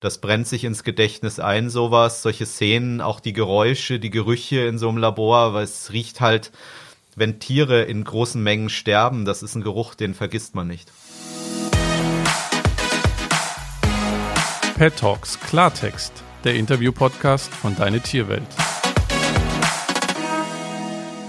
Das brennt sich ins Gedächtnis ein, sowas, solche Szenen, auch die Geräusche, die Gerüche in so einem Labor, weil es riecht halt, wenn Tiere in großen Mengen sterben, das ist ein Geruch, den vergisst man nicht. Pet Talks Klartext, der Interview-Podcast von Deine Tierwelt.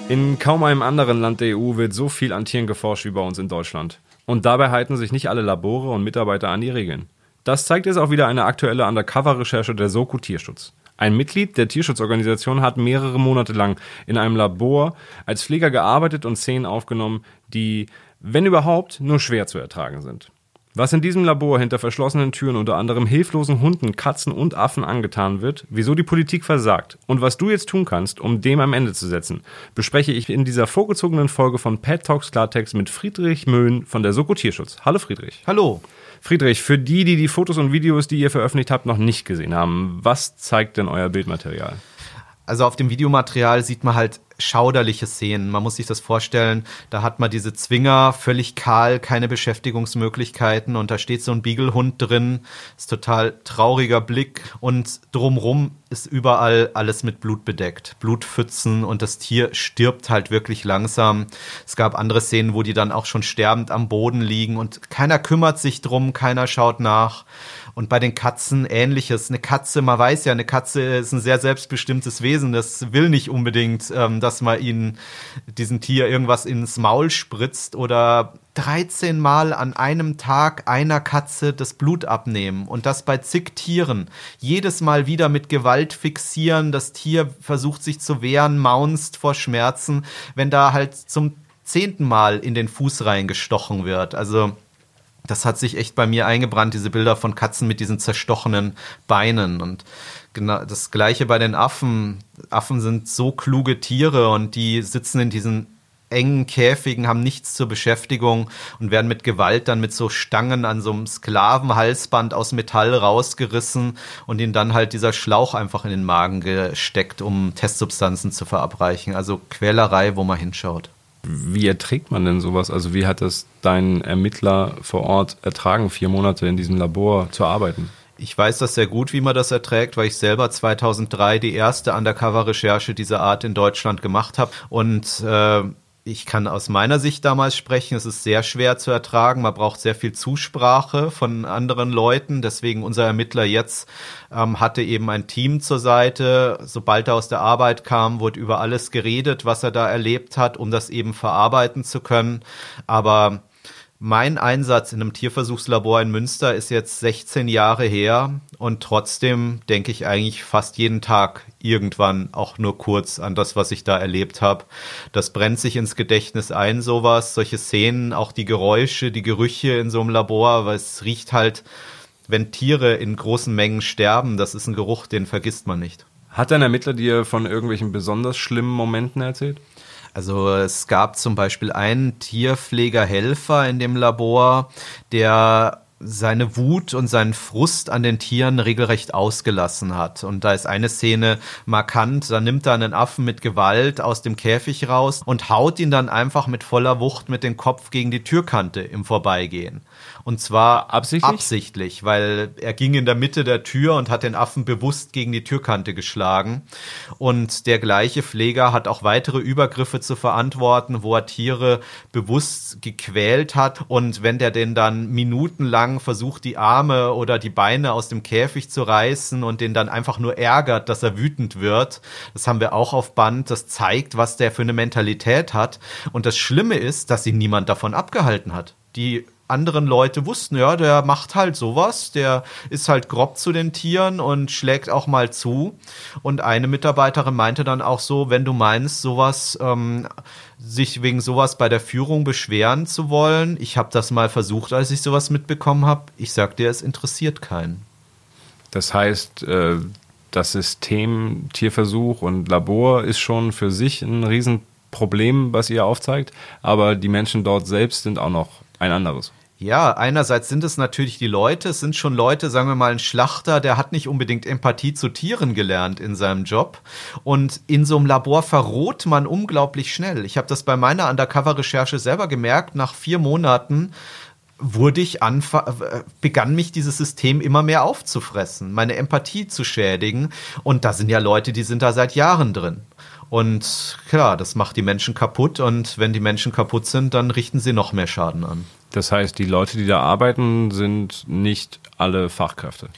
In kaum einem anderen Land der EU wird so viel an Tieren geforscht wie bei uns in Deutschland. Und dabei halten sich nicht alle Labore und Mitarbeiter an die Regeln. Das zeigt jetzt auch wieder eine aktuelle Undercover-Recherche der Soko Tierschutz. Ein Mitglied der Tierschutzorganisation hat mehrere Monate lang in einem Labor als Pfleger gearbeitet und Szenen aufgenommen, die, wenn überhaupt, nur schwer zu ertragen sind. Was in diesem Labor hinter verschlossenen Türen unter anderem hilflosen Hunden, Katzen und Affen angetan wird, wieso die Politik versagt und was du jetzt tun kannst, um dem am Ende zu setzen, bespreche ich in dieser vorgezogenen Folge von Pet Talks Klartext mit Friedrich Möhn von der Soko Tierschutz. Hallo Friedrich. Hallo. Friedrich, für die, die die Fotos und Videos, die ihr veröffentlicht habt, noch nicht gesehen haben, was zeigt denn euer Bildmaterial? Also auf dem Videomaterial sieht man halt schauderliche Szenen. Man muss sich das vorstellen, da hat man diese Zwinger völlig kahl, keine Beschäftigungsmöglichkeiten und da steht so ein Beaglehund drin, ist total trauriger Blick und drumrum ist überall alles mit Blut bedeckt, Blutpfützen und das Tier stirbt halt wirklich langsam. Es gab andere Szenen, wo die dann auch schon sterbend am Boden liegen und keiner kümmert sich drum, keiner schaut nach. Und bei den Katzen ähnliches. Eine Katze, man weiß ja, eine Katze ist ein sehr selbstbestimmtes Wesen. Das will nicht unbedingt, ähm, dass man ihnen diesem Tier irgendwas ins Maul spritzt oder 13 Mal an einem Tag einer Katze das Blut abnehmen und das bei zig Tieren. Jedes Mal wieder mit Gewalt fixieren. Das Tier versucht sich zu wehren, maunst vor Schmerzen, wenn da halt zum zehnten Mal in den Fuß reingestochen wird. Also das hat sich echt bei mir eingebrannt, diese Bilder von Katzen mit diesen zerstochenen Beinen. Und genau das gleiche bei den Affen. Affen sind so kluge Tiere und die sitzen in diesen engen Käfigen, haben nichts zur Beschäftigung und werden mit Gewalt dann mit so Stangen an so einem Sklavenhalsband aus Metall rausgerissen und ihnen dann halt dieser Schlauch einfach in den Magen gesteckt, um Testsubstanzen zu verabreichen. Also Quälerei, wo man hinschaut. Wie erträgt man denn sowas? Also wie hat das dein Ermittler vor Ort ertragen, vier Monate in diesem Labor zu arbeiten? Ich weiß das sehr gut, wie man das erträgt, weil ich selber 2003 die erste Undercover-Recherche dieser Art in Deutschland gemacht habe. Und äh, ich kann aus meiner Sicht damals sprechen, es ist sehr schwer zu ertragen. Man braucht sehr viel Zusprache von anderen Leuten. Deswegen unser Ermittler jetzt ähm, hatte eben ein Team zur Seite. Sobald er aus der Arbeit kam, wurde über alles geredet, was er da erlebt hat, um das eben verarbeiten zu können. Aber mein Einsatz in einem Tierversuchslabor in Münster ist jetzt 16 Jahre her und trotzdem denke ich eigentlich fast jeden Tag irgendwann auch nur kurz an das, was ich da erlebt habe. Das brennt sich ins Gedächtnis ein, sowas, solche Szenen, auch die Geräusche, die Gerüche in so einem Labor, weil es riecht halt, wenn Tiere in großen Mengen sterben, das ist ein Geruch, den vergisst man nicht. Hat dein Ermittler dir von irgendwelchen besonders schlimmen Momenten erzählt? Also es gab zum Beispiel einen Tierpflegerhelfer in dem Labor, der seine Wut und seinen Frust an den Tieren regelrecht ausgelassen hat. Und da ist eine Szene markant, da nimmt er einen Affen mit Gewalt aus dem Käfig raus und haut ihn dann einfach mit voller Wucht mit dem Kopf gegen die Türkante im Vorbeigehen. Und zwar absichtlich? absichtlich, weil er ging in der Mitte der Tür und hat den Affen bewusst gegen die Türkante geschlagen. Und der gleiche Pfleger hat auch weitere Übergriffe zu verantworten, wo er Tiere bewusst gequält hat. Und wenn der den dann minutenlang versucht, die Arme oder die Beine aus dem Käfig zu reißen und den dann einfach nur ärgert, dass er wütend wird, das haben wir auch auf Band. Das zeigt, was der für eine Mentalität hat. Und das Schlimme ist, dass ihn niemand davon abgehalten hat. Die anderen Leute wussten, ja, der macht halt sowas, der ist halt grob zu den Tieren und schlägt auch mal zu. Und eine Mitarbeiterin meinte dann auch so, wenn du meinst, sowas, ähm, sich wegen sowas bei der Führung beschweren zu wollen, ich habe das mal versucht, als ich sowas mitbekommen habe, ich sag dir, es interessiert keinen. Das heißt, äh, das System Tierversuch und Labor ist schon für sich ein Riesenproblem, was ihr aufzeigt, aber die Menschen dort selbst sind auch noch ein anderes. Ja, einerseits sind es natürlich die Leute, es sind schon Leute, sagen wir mal, ein Schlachter, der hat nicht unbedingt Empathie zu Tieren gelernt in seinem Job. Und in so einem Labor verroht man unglaublich schnell. Ich habe das bei meiner Undercover-Recherche selber gemerkt, nach vier Monaten wurde ich begann mich dieses System immer mehr aufzufressen, meine Empathie zu schädigen. Und da sind ja Leute, die sind da seit Jahren drin. Und klar, das macht die Menschen kaputt. Und wenn die Menschen kaputt sind, dann richten sie noch mehr Schaden an. Das heißt, die Leute, die da arbeiten, sind nicht alle Fachkräfte.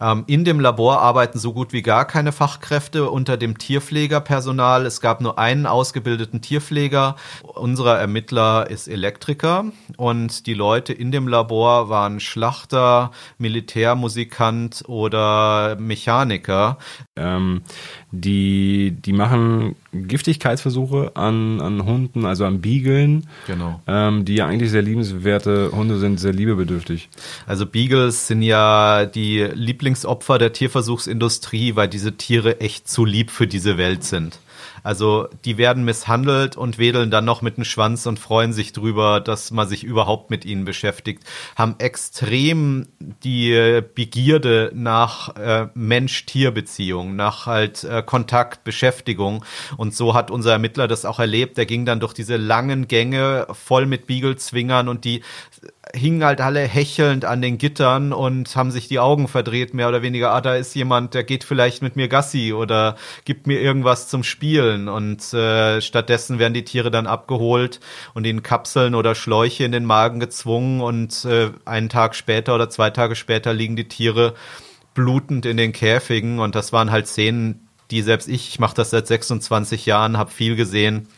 Ähm, in dem Labor arbeiten so gut wie gar keine Fachkräfte unter dem Tierpflegerpersonal. Es gab nur einen ausgebildeten Tierpfleger. Unser Ermittler ist Elektriker und die Leute in dem Labor waren Schlachter, Militärmusikant oder Mechaniker. Ähm, die, die machen Giftigkeitsversuche an, an Hunden, also an Beageln, genau. ähm, die ja eigentlich sehr liebenswerte Hunde sind, sehr liebebedürftig. Also Beagles sind ja die Lieblingsopfer der Tierversuchsindustrie, weil diese Tiere echt zu lieb für diese Welt sind. Also die werden misshandelt und wedeln dann noch mit dem Schwanz und freuen sich drüber, dass man sich überhaupt mit ihnen beschäftigt, haben extrem die Begierde nach äh, Mensch-Tier-Beziehung, nach halt äh, Kontakt, Beschäftigung. Und so hat unser Ermittler das auch erlebt. Der ging dann durch diese langen Gänge voll mit Beagle-Zwingern und die hingen halt alle hechelnd an den Gittern und haben sich die Augen verdreht, mehr oder weniger. Ah, da ist jemand, der geht vielleicht mit mir Gassi oder gibt mir irgendwas zum Spielen. Und äh, stattdessen werden die Tiere dann abgeholt und in Kapseln oder Schläuche in den Magen gezwungen. Und äh, einen Tag später oder zwei Tage später liegen die Tiere blutend in den Käfigen. Und das waren halt Szenen, die selbst ich, ich mache das seit 26 Jahren, habe viel gesehen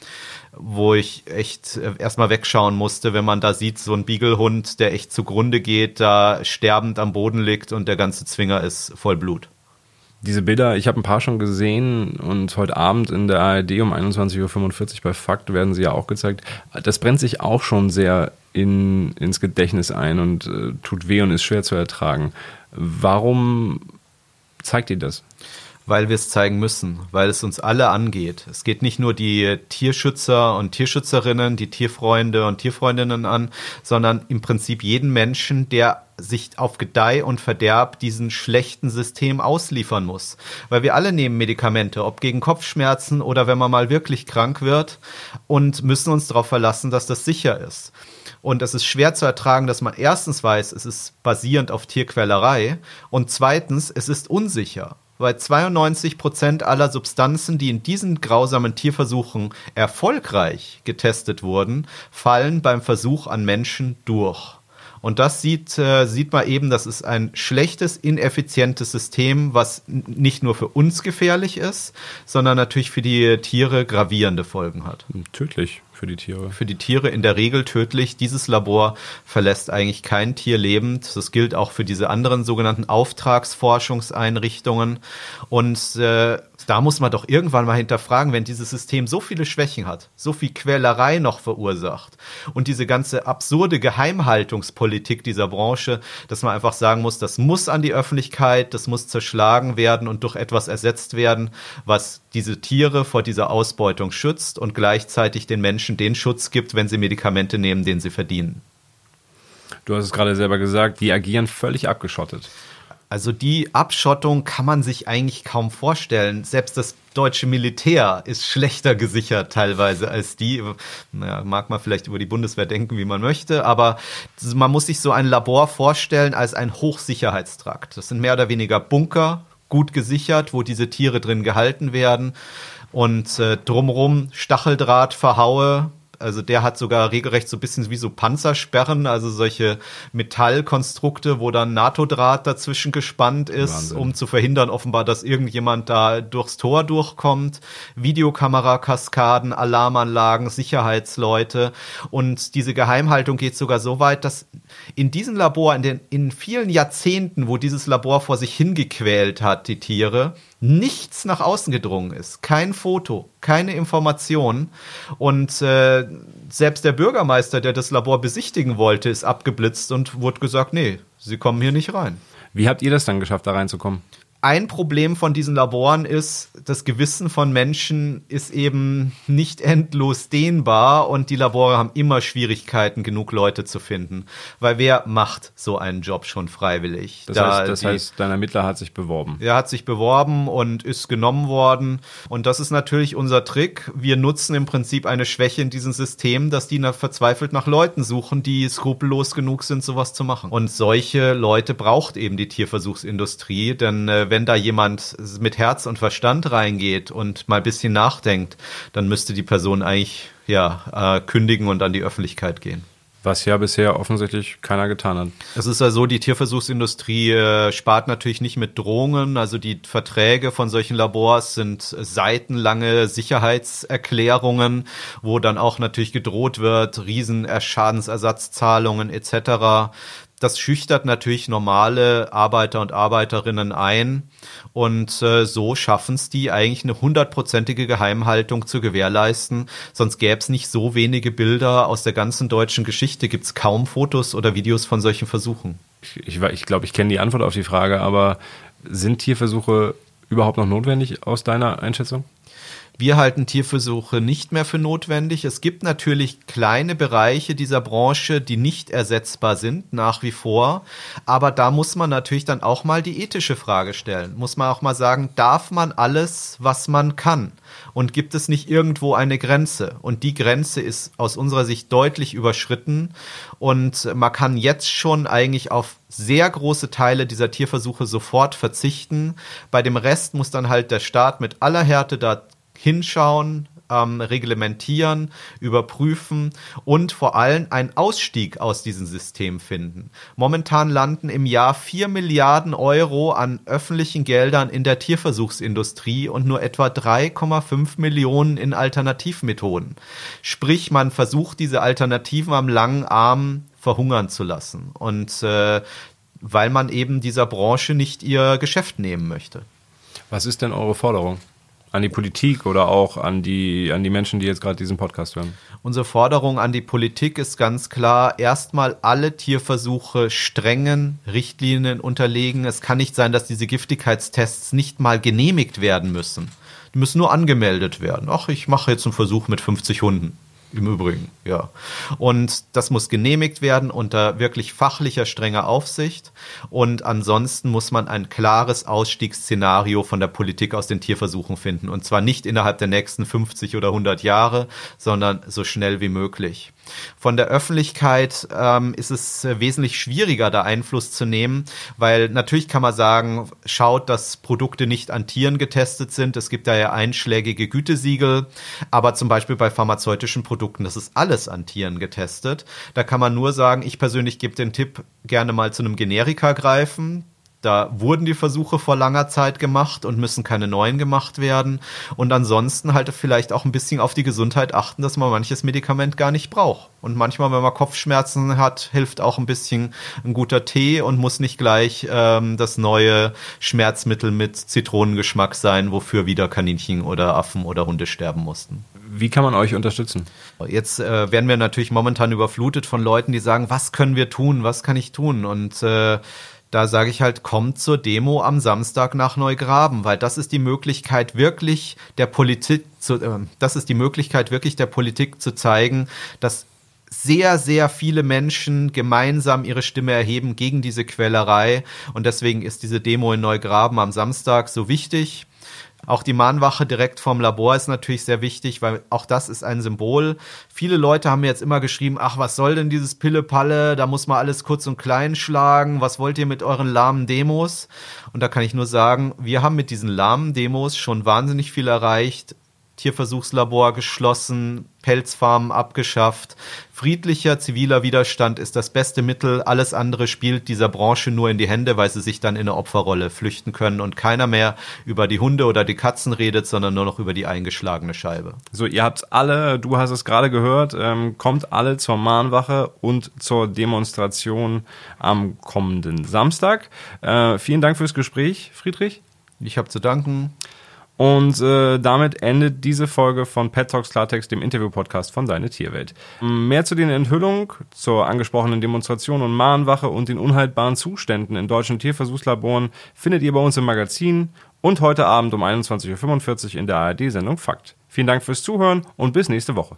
wo ich echt äh, erstmal wegschauen musste, wenn man da sieht, so ein Beaglehund, der echt zugrunde geht, da sterbend am Boden liegt und der ganze Zwinger ist voll Blut. Diese Bilder, ich habe ein paar schon gesehen und heute Abend in der ARD um 21.45 Uhr bei Fakt werden sie ja auch gezeigt. Das brennt sich auch schon sehr in, ins Gedächtnis ein und äh, tut weh und ist schwer zu ertragen. Warum zeigt ihr das? Weil wir es zeigen müssen, weil es uns alle angeht. Es geht nicht nur die Tierschützer und Tierschützerinnen, die Tierfreunde und Tierfreundinnen an, sondern im Prinzip jeden Menschen, der sich auf Gedeih und Verderb diesen schlechten System ausliefern muss. Weil wir alle nehmen Medikamente, ob gegen Kopfschmerzen oder wenn man mal wirklich krank wird und müssen uns darauf verlassen, dass das sicher ist. Und es ist schwer zu ertragen, dass man erstens weiß, es ist basierend auf Tierquälerei und zweitens, es ist unsicher weil 92 Prozent aller Substanzen, die in diesen grausamen Tierversuchen erfolgreich getestet wurden, fallen beim Versuch an Menschen durch. Und das sieht, äh, sieht man eben, das ist ein schlechtes, ineffizientes System, was nicht nur für uns gefährlich ist, sondern natürlich für die Tiere gravierende Folgen hat. Tödlich für die Tiere. Für die Tiere in der Regel tödlich. Dieses Labor verlässt eigentlich kein Tier lebend. Das gilt auch für diese anderen sogenannten Auftragsforschungseinrichtungen. Und äh, da muss man doch irgendwann mal hinterfragen, wenn dieses System so viele Schwächen hat, so viel Quälerei noch verursacht und diese ganze absurde Geheimhaltungspolitik dieser Branche, dass man einfach sagen muss, das muss an die Öffentlichkeit, das muss zerschlagen werden und durch etwas ersetzt werden, was diese Tiere vor dieser Ausbeutung schützt und gleichzeitig den Menschen den Schutz gibt, wenn sie Medikamente nehmen, den sie verdienen. Du hast es gerade selber gesagt, die agieren völlig abgeschottet. Also die Abschottung kann man sich eigentlich kaum vorstellen. Selbst das deutsche Militär ist schlechter gesichert teilweise als die. Naja, mag man vielleicht über die Bundeswehr denken, wie man möchte, aber man muss sich so ein Labor vorstellen als ein Hochsicherheitstrakt. Das sind mehr oder weniger Bunker, gut gesichert, wo diese Tiere drin gehalten werden. Und äh, drumrum Stacheldraht, Verhaue, also der hat sogar regelrecht so ein bisschen wie so Panzersperren, also solche Metallkonstrukte, wo dann NATO-Draht dazwischen gespannt ist, Wahnsinn. um zu verhindern offenbar, dass irgendjemand da durchs Tor durchkommt. Videokamerakaskaden, Alarmanlagen, Sicherheitsleute. Und diese Geheimhaltung geht sogar so weit, dass in diesem Labor, in den in vielen Jahrzehnten, wo dieses Labor vor sich hingequält hat, die Tiere, nichts nach außen gedrungen ist. Kein Foto, keine Information. Und äh, selbst der Bürgermeister, der das Labor besichtigen wollte, ist abgeblitzt und wurde gesagt, nee, Sie kommen hier nicht rein. Wie habt ihr das dann geschafft, da reinzukommen? Ein Problem von diesen Laboren ist, das Gewissen von Menschen ist eben nicht endlos dehnbar und die Labore haben immer Schwierigkeiten, genug Leute zu finden. Weil wer macht so einen Job schon freiwillig? Das, da heißt, das die, heißt, dein Ermittler hat sich beworben. Er hat sich beworben und ist genommen worden. Und das ist natürlich unser Trick. Wir nutzen im Prinzip eine Schwäche in diesem System, dass die verzweifelt nach Leuten suchen, die skrupellos genug sind, sowas zu machen. Und solche Leute braucht eben die Tierversuchsindustrie, denn äh, wenn da jemand mit Herz und Verstand reingeht und mal ein bisschen nachdenkt, dann müsste die Person eigentlich ja, äh, kündigen und an die Öffentlichkeit gehen. Was ja bisher offensichtlich keiner getan hat. Es ist ja so, die Tierversuchsindustrie äh, spart natürlich nicht mit Drohungen. Also die Verträge von solchen Labors sind seitenlange Sicherheitserklärungen, wo dann auch natürlich gedroht wird, riesen Schadensersatzzahlungen etc das schüchtert natürlich normale Arbeiter und Arbeiterinnen ein. Und äh, so schaffen es die eigentlich eine hundertprozentige Geheimhaltung zu gewährleisten. Sonst gäbe es nicht so wenige Bilder aus der ganzen deutschen Geschichte. Gibt es kaum Fotos oder Videos von solchen Versuchen. Ich glaube, ich, glaub, ich kenne die Antwort auf die Frage, aber sind Tierversuche überhaupt noch notwendig aus deiner Einschätzung? Wir halten Tierversuche nicht mehr für notwendig. Es gibt natürlich kleine Bereiche dieser Branche, die nicht ersetzbar sind, nach wie vor. Aber da muss man natürlich dann auch mal die ethische Frage stellen. Muss man auch mal sagen, darf man alles, was man kann? Und gibt es nicht irgendwo eine Grenze? Und die Grenze ist aus unserer Sicht deutlich überschritten. Und man kann jetzt schon eigentlich auf sehr große Teile dieser Tierversuche sofort verzichten. Bei dem Rest muss dann halt der Staat mit aller Härte da hinschauen, ähm, reglementieren, überprüfen und vor allem einen Ausstieg aus diesem System finden. Momentan landen im Jahr 4 Milliarden Euro an öffentlichen Geldern in der Tierversuchsindustrie und nur etwa 3,5 Millionen in Alternativmethoden. Sprich, man versucht diese Alternativen am langen Arm verhungern zu lassen. Und äh, weil man eben dieser Branche nicht ihr Geschäft nehmen möchte. Was ist denn eure Forderung? An die Politik oder auch an die, an die Menschen, die jetzt gerade diesen Podcast hören? Unsere Forderung an die Politik ist ganz klar, erstmal alle Tierversuche strengen Richtlinien unterlegen. Es kann nicht sein, dass diese Giftigkeitstests nicht mal genehmigt werden müssen. Die müssen nur angemeldet werden. Ach, ich mache jetzt einen Versuch mit 50 Hunden. Im Übrigen, ja. Und das muss genehmigt werden unter wirklich fachlicher, strenger Aufsicht. Und ansonsten muss man ein klares Ausstiegsszenario von der Politik aus den Tierversuchen finden. Und zwar nicht innerhalb der nächsten 50 oder 100 Jahre, sondern so schnell wie möglich. Von der Öffentlichkeit ähm, ist es äh, wesentlich schwieriger, da Einfluss zu nehmen, weil natürlich kann man sagen, schaut, dass Produkte nicht an Tieren getestet sind. Es gibt da ja einschlägige Gütesiegel, aber zum Beispiel bei pharmazeutischen Produkten, das ist alles an Tieren getestet. Da kann man nur sagen, ich persönlich gebe den Tipp, gerne mal zu einem Generika greifen da wurden die Versuche vor langer Zeit gemacht und müssen keine neuen gemacht werden. Und ansonsten halt vielleicht auch ein bisschen auf die Gesundheit achten, dass man manches Medikament gar nicht braucht. Und manchmal, wenn man Kopfschmerzen hat, hilft auch ein bisschen ein guter Tee und muss nicht gleich ähm, das neue Schmerzmittel mit Zitronengeschmack sein, wofür wieder Kaninchen oder Affen oder Hunde sterben mussten. Wie kann man euch unterstützen? Jetzt äh, werden wir natürlich momentan überflutet von Leuten, die sagen, was können wir tun, was kann ich tun? Und äh, da sage ich halt, kommt zur Demo am Samstag nach Neugraben, weil das ist die Möglichkeit wirklich der Politik zu, äh, das ist die Möglichkeit wirklich der Politik zu zeigen, dass sehr, sehr viele Menschen gemeinsam ihre Stimme erheben gegen diese Quälerei. Und deswegen ist diese Demo in Neugraben am Samstag so wichtig. Auch die Mahnwache direkt vom Labor ist natürlich sehr wichtig, weil auch das ist ein Symbol. Viele Leute haben mir jetzt immer geschrieben, ach, was soll denn dieses Pille-Palle? Da muss man alles kurz und klein schlagen. Was wollt ihr mit euren lahmen Demos? Und da kann ich nur sagen, wir haben mit diesen lahmen Demos schon wahnsinnig viel erreicht. Tierversuchslabor geschlossen, Pelzfarmen abgeschafft. Friedlicher ziviler Widerstand ist das beste Mittel. Alles andere spielt dieser Branche nur in die Hände, weil sie sich dann in eine Opferrolle flüchten können und keiner mehr über die Hunde oder die Katzen redet, sondern nur noch über die eingeschlagene Scheibe. So, ihr habt alle, du hast es gerade gehört, ähm, kommt alle zur Mahnwache und zur Demonstration am kommenden Samstag. Äh, vielen Dank fürs Gespräch, Friedrich. Ich habe zu danken. Und äh, damit endet diese Folge von Pet Talks Klartext, dem Interview-Podcast von Seine Tierwelt. Mehr zu den Enthüllungen, zur angesprochenen Demonstration und Mahnwache und den unhaltbaren Zuständen in deutschen Tierversuchslaboren findet ihr bei uns im Magazin und heute Abend um 21.45 Uhr in der ARD-Sendung Fakt. Vielen Dank fürs Zuhören und bis nächste Woche.